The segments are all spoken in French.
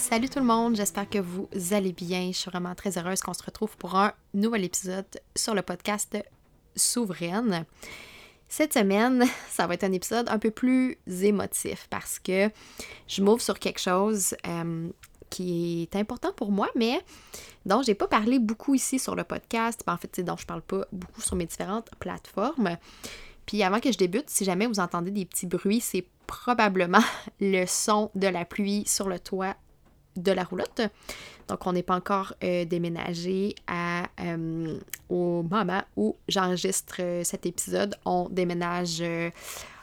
Salut tout le monde, j'espère que vous allez bien. Je suis vraiment très heureuse qu'on se retrouve pour un nouvel épisode sur le podcast Souveraine. Cette semaine, ça va être un épisode un peu plus émotif parce que je m'ouvre sur quelque chose euh, qui est important pour moi, mais dont j'ai pas parlé beaucoup ici sur le podcast. En fait, c'est dont je parle pas beaucoup sur mes différentes plateformes. Puis avant que je débute, si jamais vous entendez des petits bruits, c'est probablement le son de la pluie sur le toit de la roulotte. Donc, on n'est pas encore euh, déménagé à, euh, au moment où j'enregistre euh, cet épisode. On déménage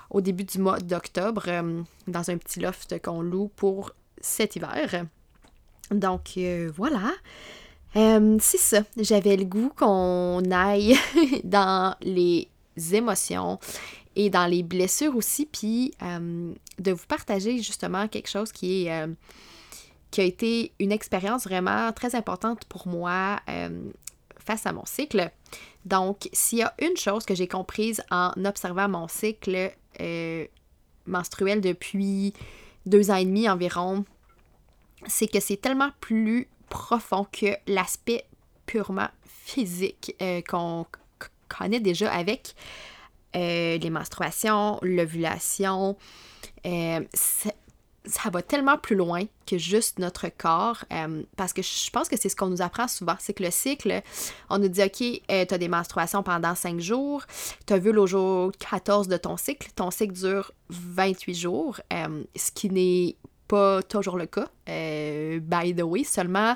au début du mois d'octobre dans un petit loft qu'on loue pour cet hiver. Donc voilà. C'est ça. J'avais le goût qu'on aille dans les émotions et dans les blessures aussi, puis de vous partager justement quelque chose qui est a été une expérience vraiment très importante pour moi face à mon cycle. Donc, s'il y a une chose que j'ai comprise en observant mon cycle menstruel depuis deux ans et demi environ, c'est que c'est tellement plus profond que l'aspect purement physique euh, qu'on connaît déjà avec euh, les menstruations, l'ovulation. Euh, ça va tellement plus loin que juste notre corps, parce que je pense que c'est ce qu'on nous apprend souvent, c'est que le cycle, on nous dit, OK, tu as des menstruations pendant 5 jours, tu as vu le jour 14 de ton cycle, ton cycle dure 28 jours, ce qui n'est pas toujours le cas. Euh, by the way, seulement,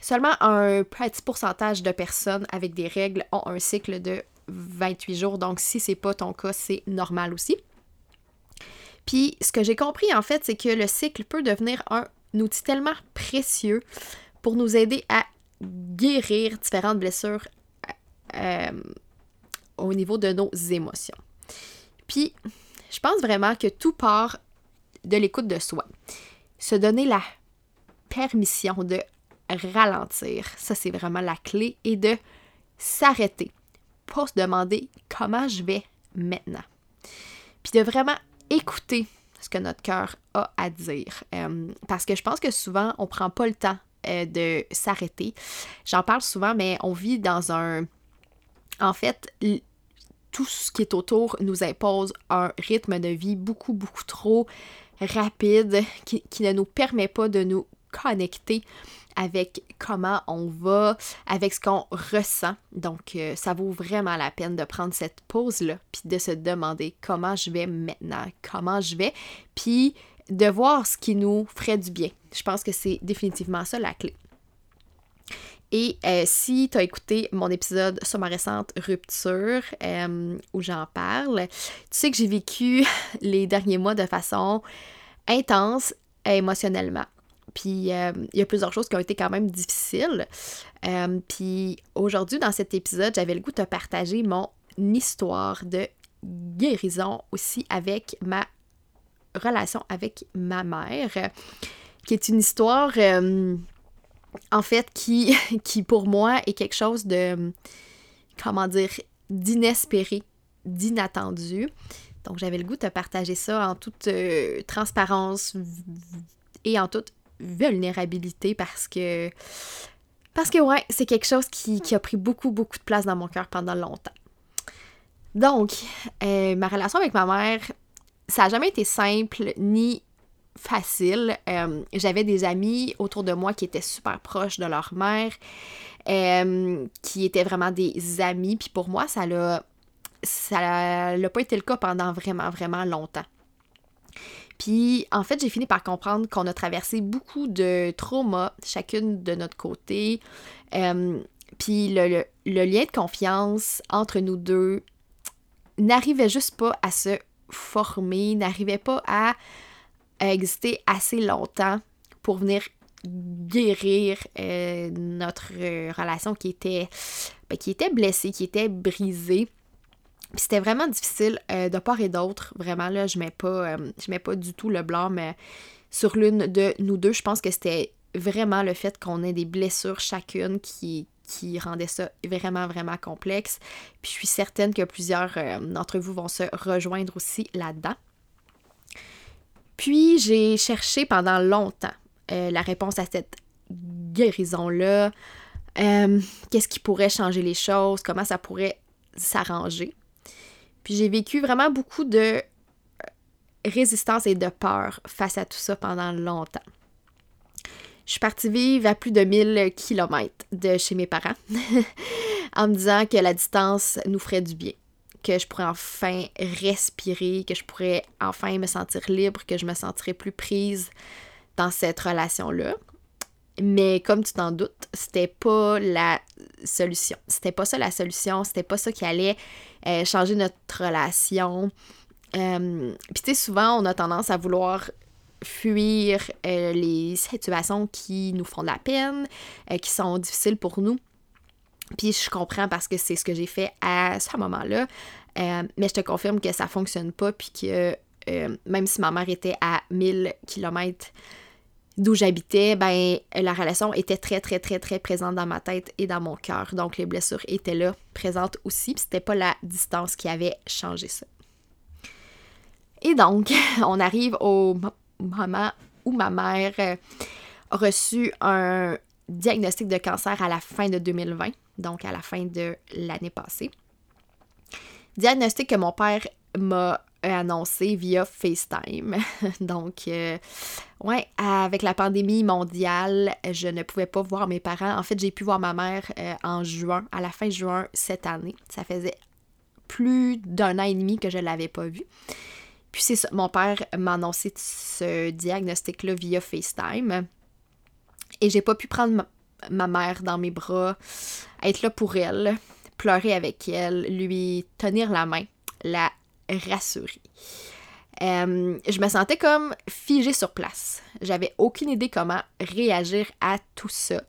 seulement un petit pourcentage de personnes avec des règles ont un cycle de 28 jours. Donc, si c'est pas ton cas, c'est normal aussi. Puis, ce que j'ai compris, en fait, c'est que le cycle peut devenir un outil tellement précieux pour nous aider à guérir différentes blessures euh, au niveau de nos émotions. Puis, je pense vraiment que tout part de l'écoute de soi. Se donner la permission de ralentir, ça c'est vraiment la clé, et de s'arrêter pour se demander comment je vais maintenant. Puis de vraiment écouter ce que notre cœur a à dire. Euh, parce que je pense que souvent, on prend pas le temps euh, de s'arrêter. J'en parle souvent, mais on vit dans un... En fait, tout ce qui est autour nous impose un rythme de vie beaucoup, beaucoup trop rapide qui, ne nous permet pas de nous connecter avec comment on va, avec ce qu'on ressent. Donc, euh, ça vaut vraiment la peine de prendre cette pause-là, puis de se demander comment je vais maintenant, comment je vais, puis de voir ce qui nous ferait du bien. Je pense que c'est définitivement ça la clé. Et euh, si tu as écouté mon épisode sur ma récente rupture euh, où j'en parle, tu sais que j'ai vécu les derniers mois de façon intense émotionnellement. Puis euh, il y a plusieurs choses qui ont été quand même difficiles. puis aujourd'hui, dans cet épisode, j'avais le goût de partager mon histoire de guérison aussi avec ma relation avec ma mère, qui est une histoire en fait, qui, qui pour moi est quelque chose de, comment dire, d'inespéré, d'inattendu. Donc, j'avais le goût de partager ça en toute euh, transparence et en toute vulnérabilité parce que, parce que ouais, c'est quelque chose qui, a pris beaucoup, beaucoup de place dans mon cœur pendant longtemps. Donc, euh, ma relation avec ma mère, ça n'a jamais été simple ni facile. Euh, j'avais des amis autour de moi qui étaient super proches de leur mère, euh, qui étaient vraiment des amis. Puis pour moi, ça l'a, ça l'a pas été le cas pendant vraiment, vraiment longtemps. Puis en fait, j'ai fini par comprendre qu'on a traversé beaucoup de traumas, chacune de notre côté. Euh, puis le, lien de confiance entre nous deux n'arrivait juste pas à se former, n'arrivait pas à exister assez longtemps pour venir guérir euh, notre relation qui était, ben, qui était blessée, qui était brisée. Puis c'était vraiment difficile euh, de part et d'autre. Vraiment, là, je mets pas, euh, je mets pas du tout le blâme sur l'une de nous deux. Je pense que c'était vraiment le fait qu'on ait des blessures chacune qui, qui rendait ça vraiment, vraiment complexe. Puis je suis certaine que plusieurs d'entre vous vont se rejoindre aussi là-dedans. Puis j'ai cherché pendant longtemps euh, la réponse à cette guérison-là. Euh, qu'est-ce qui pourrait changer les choses? Comment ça pourrait s'arranger? Puis j'ai vécu vraiment beaucoup de euh, résistance et de peur face à tout ça pendant longtemps. Je suis partie vivre à plus de 1000 km de chez mes parents en me disant que la distance nous ferait du bien que je pourrais enfin respirer, que je pourrais enfin me sentir libre, que je me sentirais plus prise dans cette relation-là. Mais comme tu t'en doutes, c'était pas la solution. C'était pas ça la solution, c'était pas ça qui allait euh, changer notre relation. Euh, Puis tu sais, souvent, on a tendance à vouloir fuir euh, les situations qui nous font de la peine, qui sont difficiles pour nous. Puis je comprends parce que c'est ce que j'ai fait à ce moment-là. Mais je te confirme que ça fonctionne pas, puis que même si ma mère était à 1000 km d'où j'habitais, ben la relation était très, très, très, très présente dans ma tête et dans mon cœur. Donc les blessures étaient là, présentes aussi, puis c'était pas la distance qui avait changé ça. Et donc, on arrive au moment où ma mère euh, a reçu un diagnostic de cancer à la fin de 2020, donc à la fin de l'année passée. Diagnostic que mon père m'a annoncé via FaceTime. Donc, euh, ouais, avec la pandémie mondiale, je ne pouvais pas voir mes parents. En fait, j'ai pu voir ma mère euh, en juin, à la fin juin cette année. Ça faisait plus d'un an et demi que je ne l'avais pas vu. Puis c'est ça, mon père m'a annoncé ce diagnostic-là via FaceTime. Et j'ai pas pu prendre ma mère dans mes bras, être là pour elle pleurer avec elle, lui tenir la main, la rassurer. Euh, je me sentais comme figée sur place. J'avais aucune idée comment réagir à tout ça.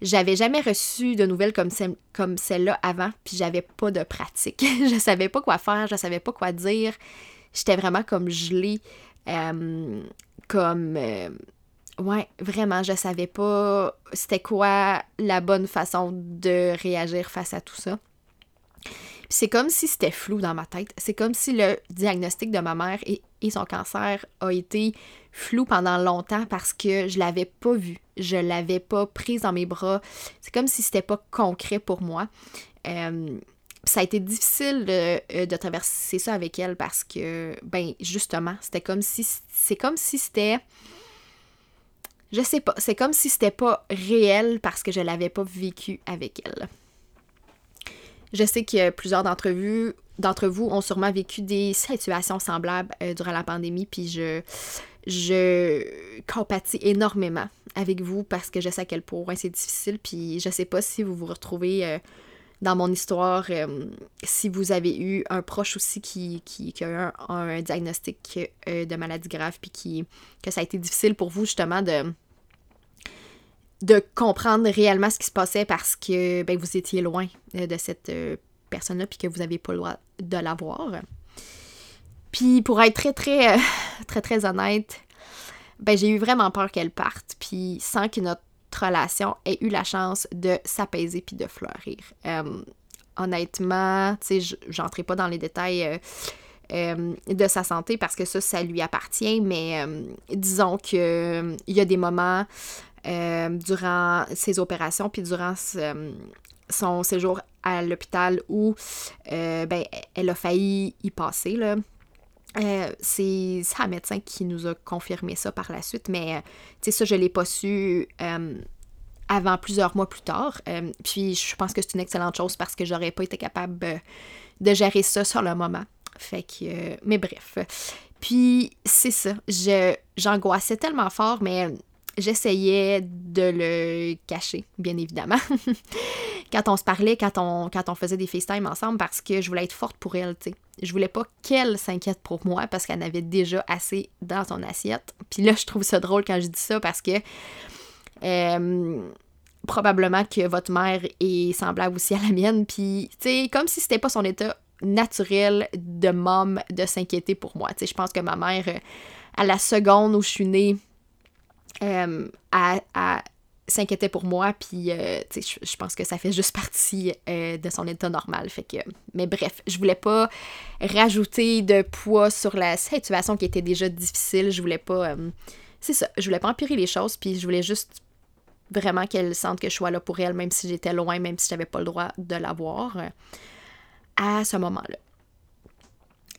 J'avais jamais reçu de nouvelles comme, comme celle-là avant, puis j'avais pas de pratique. je savais pas quoi faire, je savais pas quoi dire. J'étais vraiment comme gelée, euh, comme... Euh, ouais, vraiment, je savais pas c'était quoi la bonne façon de réagir face à tout ça. C'est comme si c'était flou dans ma tête. C'est comme si le diagnostic de ma mère et, son cancer a été flou pendant longtemps parce que je l'avais pas vu. Je l'avais pas prise dans mes bras. C'est comme si c'était pas concret pour moi. Euh, ça a été difficile de, euh, de, traverser ça avec elle parce que, ben, justement, c'était comme si. C'est comme si c'était. Je sais pas. C'est comme si c'était pas réel parce que je l'avais pas vécu avec elle. Je sais que plusieurs d'entre vous, d'entre vous ont sûrement vécu des situations semblables euh, durant la pandémie, puis je, je compatis énormément avec vous parce que je sais à quel point c'est difficile, puis je sais pas si vous vous retrouvez euh, dans mon histoire, euh, si vous avez eu un proche aussi qui, qui, a eu un, diagnostic de maladie grave, puis qui, que ça a été difficile pour vous justement de de comprendre réellement ce qui se passait parce que ben, vous étiez loin euh, de cette euh, personne-là puis que vous n'avez pas le droit de la voir. Puis pour être très très euh, très très honnête, ben j'ai eu vraiment peur qu'elle parte puis sans que notre relation ait eu la chance de s'apaiser puis de fleurir. honnêtement, tu sais, j'entrais pas dans les détails de sa santé parce que ça, ça lui appartient, mais disons que il y a des moments euh, durant ses opérations, puis durant son séjour à l'hôpital où euh, ben, elle a failli y passer. Là. Euh, c'est un médecin qui nous a confirmé ça par la suite, mais tu sais, ça, je ne l'ai pas su avant plusieurs mois plus tard. puis je pense que c'est une excellente chose parce que j'aurais pas été capable de gérer ça sur le moment. Fait que. mais bref. Puis c'est ça. j'angoissais tellement fort, mais j'essayais de le cacher, bien évidemment. quand on se parlait, quand on, quand on faisait des FaceTime ensemble, parce que je voulais être forte pour elle, tu sais. Je voulais pas qu'elle s'inquiète pour moi parce qu'elle avait déjà assez dans son assiette. Puis là, je trouve ça drôle quand je dis ça parce que euh, probablement que votre mère est semblable aussi à la mienne. Puis, tu sais, comme si c'était pas son état naturel de môme de s'inquiéter pour moi. Tu sais, je pense que ma mère, euh, à la seconde où je suis née, euh, s'inquiétait pour moi, puis euh, je, pense que ça fait juste partie euh, de son état normal. Fait que, mais bref, je voulais pas rajouter de poids sur la situation qui était déjà difficile. Je voulais pas. C'est ça, je voulais pas empirer les choses, puis je voulais juste vraiment qu'elle sente que je sois là pour elle, même si j'étais loin, même si j'avais pas le droit de la voir à ce moment-là.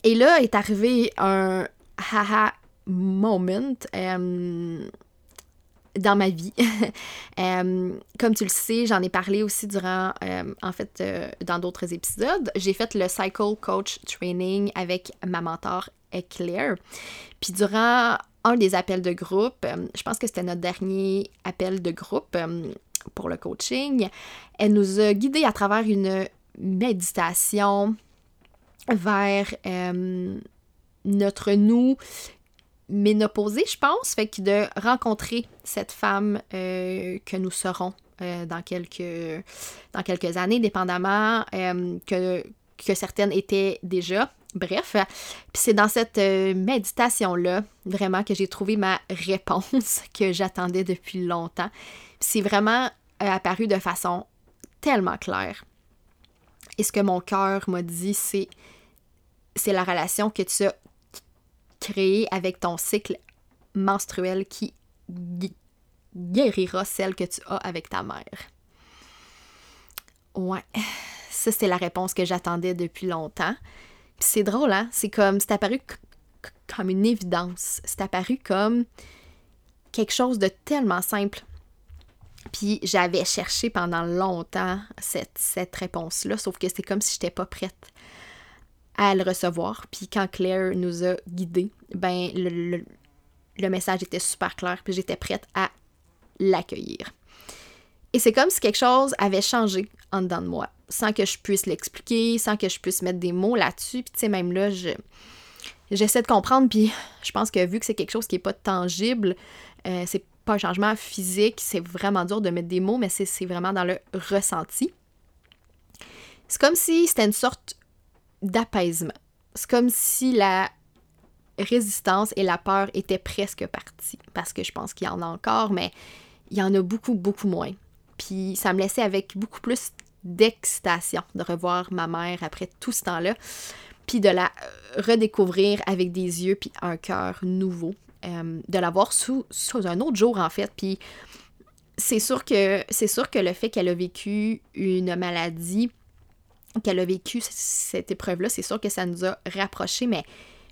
Et là est arrivé un haha moment dans ma vie. Euh, comme tu le sais, j'en ai parlé aussi durant, euh, en fait, euh, dans d'autres épisodes. J'ai fait le Cycle Coach Training avec ma mentor Claire. Puis durant un des appels de groupe, je pense que c'était notre dernier appel de groupe pour le coaching, elle nous a guidés à travers une méditation vers notre nous ménopausée, je pense. Fait que de rencontrer cette femme euh, que nous serons euh, dans, quelques, dans quelques années, dépendamment euh, que, que certaines étaient déjà. Bref, c'est dans cette méditation-là, vraiment, que j'ai trouvé ma réponse que j'attendais depuis longtemps. C'est vraiment apparu de façon tellement claire. Et ce que mon cœur m'a dit, c'est la relation que tu as créer avec ton cycle menstruel qui guérira celle que tu as avec ta mère. Ouais, ça c'est la réponse que j'attendais depuis longtemps. c'est drôle, hein? C'est comme, c'est apparu comme une évidence. C'est apparu comme quelque chose de tellement simple. Puis j'avais cherché pendant longtemps cette, cette réponse-là, sauf que c'est comme si je n'étais pas prête à le recevoir. Puis quand Claire nous a guidés, ben le, message était super clair, puis j'étais prête à l'accueillir. Et c'est comme si quelque chose avait changé en dedans de moi, sans que je puisse l'expliquer, sans que je puisse mettre des mots là-dessus. Puis tu sais, même là, je, j'essaie de comprendre, puis je pense que vu que c'est quelque chose qui n'est pas tangible, euh, c'est pas un changement physique, c'est vraiment dur de mettre des mots, mais c'est, c'est vraiment dans le ressenti. C'est comme si c'était une sorte d'apaisement. C'est comme si la résistance et la peur étaient presque parties. Parce que je pense qu'il y en a encore, mais il y en a beaucoup, beaucoup moins. Puis ça me laissait avec beaucoup plus d'excitation de revoir ma mère après tout ce temps-là, puis de la redécouvrir avec des yeux puis un cœur nouveau, euh, de la voir sous, sous un autre jour en fait. Puis c'est sûr que c'est sûr que le fait qu'elle a vécu une maladie qu'elle a vécu cette épreuve-là, c'est sûr que ça nous a rapprochés, mais,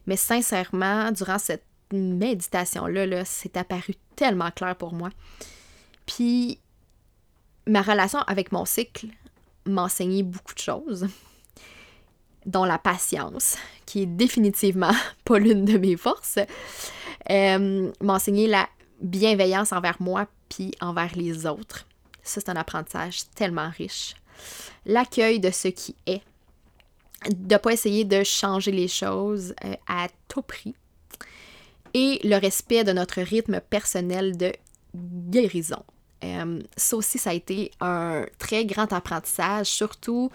mais sincèrement, durant cette méditation-là, -là, c'est apparu tellement clair pour moi. Puis, ma relation avec mon cycle m'a enseigné beaucoup de choses, dont la patience, qui est définitivement pas l'une de mes forces, euh, m'a enseigné la bienveillance envers moi puis envers les autres. Ça, c'est un apprentissage tellement riche l'accueil de ce qui est, de ne pas essayer de changer les choses euh, à tout prix, et le respect de notre rythme personnel de guérison. Euh, ça aussi, ça a été un très grand apprentissage, surtout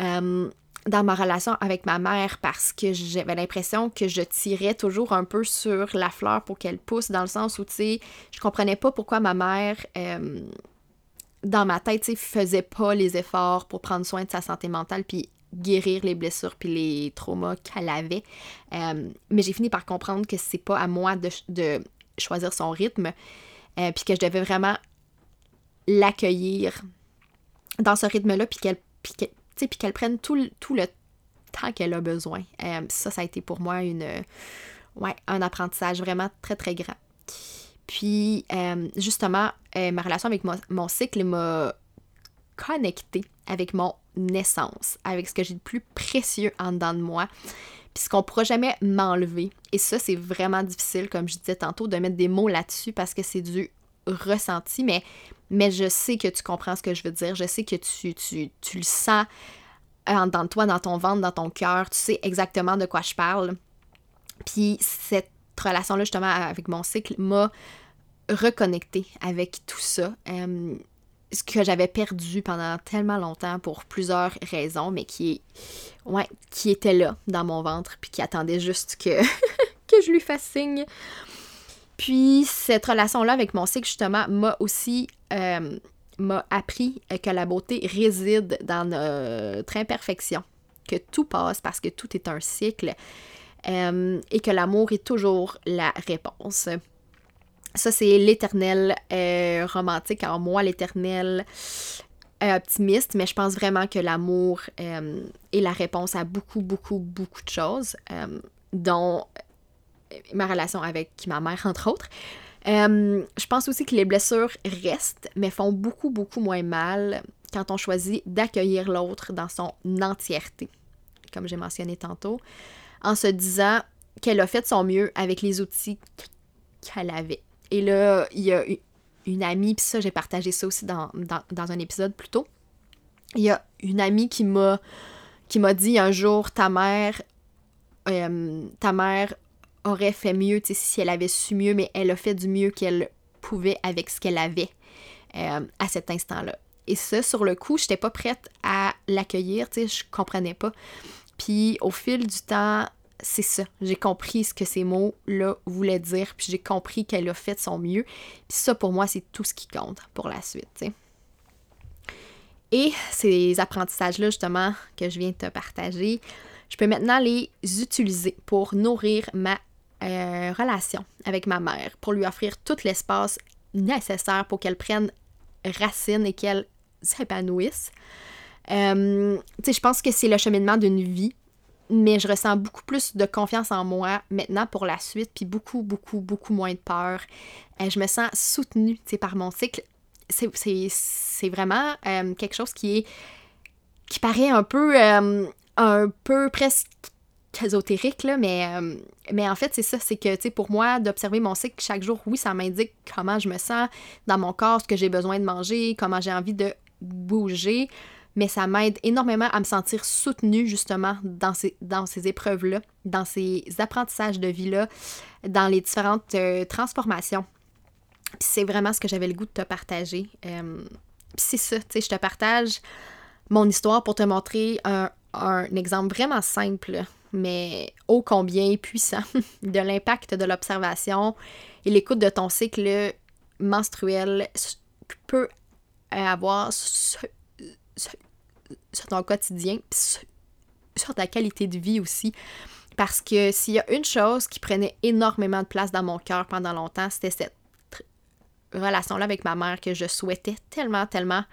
euh, dans ma relation avec ma mère, parce que j'avais l'impression que je tirais toujours un peu sur la fleur pour qu'elle pousse, dans le sens où, tu sais, je comprenais pas pourquoi ma mère dans ma tête, tu faisait pas les efforts pour prendre soin de sa santé mentale puis guérir les blessures puis les traumas qu'elle avait. Euh, mais j'ai fini par comprendre que c'est pas à moi de, choisir son rythme euh, puis que je devais vraiment l'accueillir dans ce rythme-là puis qu'elle prenne tout, tout le tant qu'elle a besoin. Euh, ça, ça a été pour moi une, ouais, un apprentissage vraiment très, très grand. Puis, euh, justement, ma relation avec mon, cycle m'a connecté avec mon naissance, avec ce que j'ai de plus précieux en dedans de moi, puis ce qu'on pourra jamais m'enlever. Et ça, c'est vraiment difficile, comme je disais tantôt, de mettre des mots là-dessus parce que c'est du ressenti, mais, mais je sais que tu comprends ce que je veux dire. Je sais que tu, tu, tu le sens en dedans de toi, dans ton ventre, dans ton cœur. Tu sais exactement de quoi je parle. Puis cette relation-là, justement, avec mon cycle, m'a reconnecté avec tout ça. Euh, ce que j'avais perdu pendant tellement longtemps pour plusieurs raisons, mais qui, ouais, qui était là dans mon ventre, puis qui attendait juste que, que je lui fasse signe. Puis cette relation-là avec mon cycle, justement, m'a aussi euh, m'a appris que la beauté réside dans notre imperfection, que tout passe parce que tout est un cycle euh, et que l'amour est toujours la réponse. Ça, c'est l'éternel euh, romantique en moi, l'éternel euh, optimiste, mais je pense vraiment que l'amour euh, est la réponse à beaucoup, beaucoup, beaucoup de choses, dont ma relation avec ma mère, entre autres. je pense aussi que les blessures restent, mais font beaucoup, beaucoup moins mal quand on choisit d'accueillir l'autre dans son entièreté, comme j'ai mentionné tantôt, en se disant qu'elle a fait son mieux avec les outils qu'elle avait. Et là, il y a une amie, puis ça, j'ai partagé ça aussi dans, un épisode plus tôt. Il y a une amie qui m'a qui m'a dit un jour ta mère euh, ta mère aurait fait mieux si elle avait su mieux, mais elle a fait du mieux qu'elle pouvait avec ce qu'elle avait euh, à cet instant-là. Et ça, sur le coup, je n'étais pas prête à l'accueillir, tu sais, je comprenais pas. Puis au fil du temps, c'est ça. J'ai compris ce que ces mots-là voulaient dire, puis j'ai compris qu'elle a fait son mieux. Puis ça, pour moi, c'est tout ce qui compte pour la suite. Et ces apprentissages-là, justement, que je viens de te partager, je peux maintenant les utiliser pour nourrir ma euh, relation avec ma mère, pour lui offrir tout l'espace nécessaire pour qu'elle prenne racine et qu'elle s'épanouisse. Euh, je pense que c'est le cheminement d'une vie mais je ressens beaucoup plus de confiance en moi maintenant pour la suite, puis beaucoup, beaucoup, beaucoup moins de peur. Euh, je me sens soutenue par mon cycle. C'est vraiment euh, quelque chose qui est qui paraît un peu euh, presque ésotérique, là, mais, mais en fait, c'est ça, c'est que, pour moi, d'observer mon cycle chaque jour, oui, ça m'indique comment je me sens dans mon corps, ce que j'ai besoin de manger, comment j'ai envie de bouger mais ça m'aide énormément à me sentir soutenue justement dans ces, dans ces épreuves-là, dans ces apprentissages de vie-là, dans les différentes euh, transformations. c'est vraiment ce que j'avais le goût de te partager. Euh, c'est ça, tu sais, je te partage mon histoire pour te montrer un, un exemple vraiment simple, mais ô combien puissant, de l'impact de l'observation et l'écoute de ton cycle menstruel peut avoir sur ton quotidien, sur ta qualité de vie aussi. Parce que s'il y a une chose qui prenait énormément de place dans mon cœur pendant longtemps, c'était cette relation-là avec ma mère que je souhaitais tellement, tellement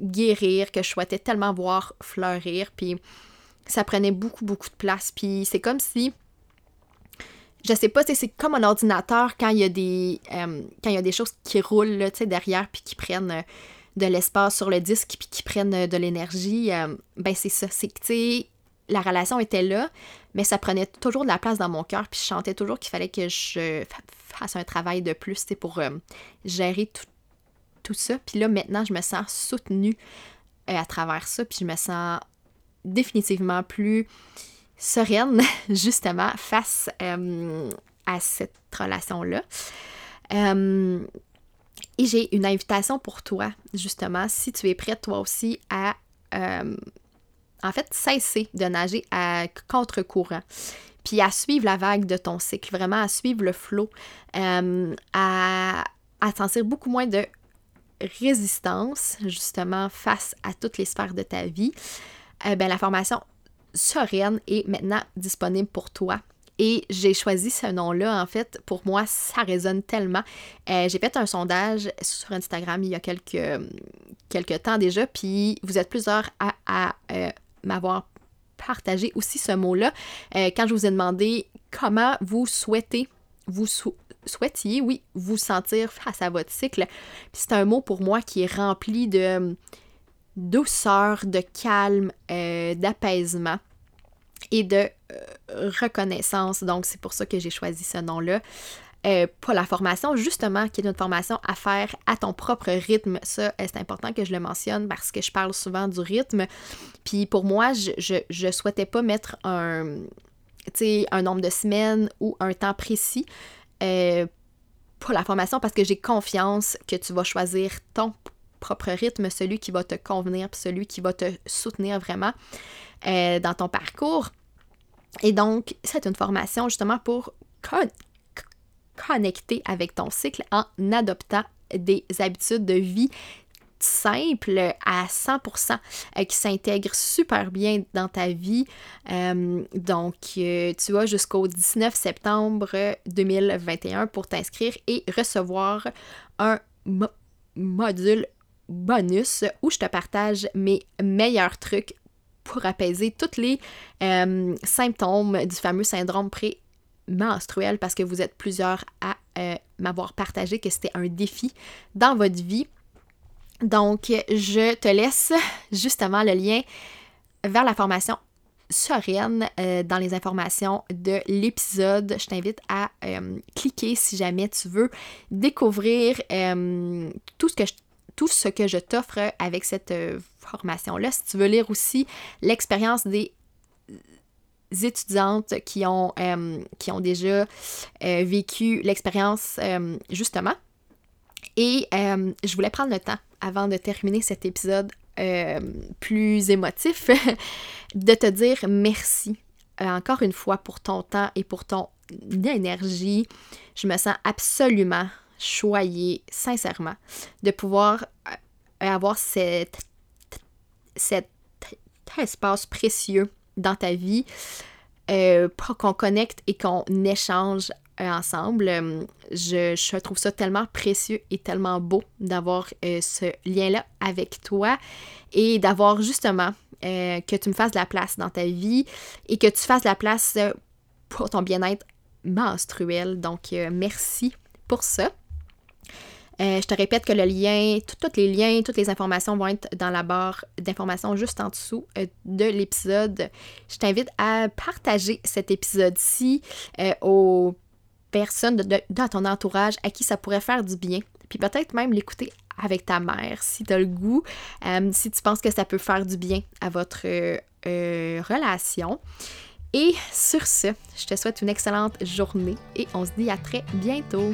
guérir, que je souhaitais tellement voir fleurir. Puis ça prenait beaucoup, beaucoup de place. Puis c'est comme si je sais pas, c'est comme un ordinateur quand il y a des euh, quand il y a des choses qui roulent derrière puis qui prennent euh, de l'espace sur le disque puis qui prennent euh, de l'énergie, euh, ben c'est ça. C'est que, tu sais, la relation était là, mais ça prenait toujours de la place dans mon cœur, puis je chantais toujours qu'il fallait que je fasse un travail de plus, tu pour euh, gérer tout, tout, ça. Puis là, maintenant, je me sens soutenue à travers ça, puis je me sens définitivement plus sereine, justement, face à cette relation-là. Et j'ai une invitation pour toi, justement, si tu es prête toi aussi à, euh, en fait, cesser de nager à contre-courant, puis à suivre la vague de ton cycle, vraiment à suivre le flot, euh, à, sentir beaucoup moins de résistance, justement, face à toutes les sphères de ta vie. Euh, ben, la formation sereine est maintenant disponible pour toi. Et j'ai choisi ce nom-là, en fait, pour moi, ça résonne tellement. Euh, j'ai fait un sondage sur Instagram il y a quelques, quelques temps déjà, puis vous êtes plusieurs à, à euh, m'avoir partager aussi ce mot-là quand je vous ai demandé comment vous souhaitez, vous souhaitiez, oui, vous sentir face à votre cycle. c'est un mot pour moi qui est rempli de douceur, de calme, d'apaisement et de reconnaissance. Donc, c'est pour ça que j'ai choisi ce nom-là. Euh, pas la formation, justement, qui est une formation à faire à ton propre rythme. Ça, euh, c'est important que je le mentionne parce que je parle souvent du rythme. Puis pour moi, je, je, souhaitais pas mettre un, un nombre de semaines ou un temps précis euh, pour la formation parce que j'ai confiance que tu vas choisir ton propre rythme, celui qui va te convenir, puis celui qui va te soutenir vraiment dans ton parcours. Et donc, c'est une formation justement pour connecter avec ton cycle en adoptant des habitudes de vie simples à 100% euh, qui s'intègrent super bien dans ta vie. Euh, donc, euh, tu as jusqu'au 19 septembre 2021 pour t'inscrire et recevoir un module bonus où je te partage mes meilleurs trucs pour apaiser tous les symptômes du fameux syndrome pré menstruelle parce que vous êtes plusieurs à euh, m'avoir partagé que c'était un défi dans votre vie. Donc, je te laisse justement le lien vers la formation sereine euh, dans les informations de l'épisode. Je t'invite à euh, cliquer si jamais tu veux découvrir tout ce que je tout ce que je t'offre avec cette formation-là. Si tu veux lire aussi l'expérience des étudiantes qui ont, euh, qui ont déjà euh, vécu l'expérience euh, justement. Et je voulais prendre le temps, avant de terminer cet épisode plus émotif, de te dire merci encore une fois pour ton temps et pour ton énergie. Je me sens absolument choyée, sincèrement, de pouvoir avoir cet, cet espace précieux dans ta vie, euh, qu'on connecte et qu'on échange euh, ensemble. Euh, je, trouve ça tellement précieux et tellement beau d'avoir ce lien-là avec toi et d'avoir justement que tu me fasses de la place dans ta vie et que tu fasses de la place pour ton bien-être menstruel. Donc, merci pour ça. Euh, je te répète que le lien, tous les liens, toutes les informations vont être dans la barre d'informations juste en dessous euh, de l'épisode. Je t'invite à partager cet épisode-ci euh, aux personnes dans ton entourage à qui ça pourrait faire du bien. Puis peut-être même l'écouter avec ta mère si tu as le goût, si tu penses que ça peut faire du bien à votre relation. Et sur ce, je te souhaite une excellente journée et on se dit à très bientôt.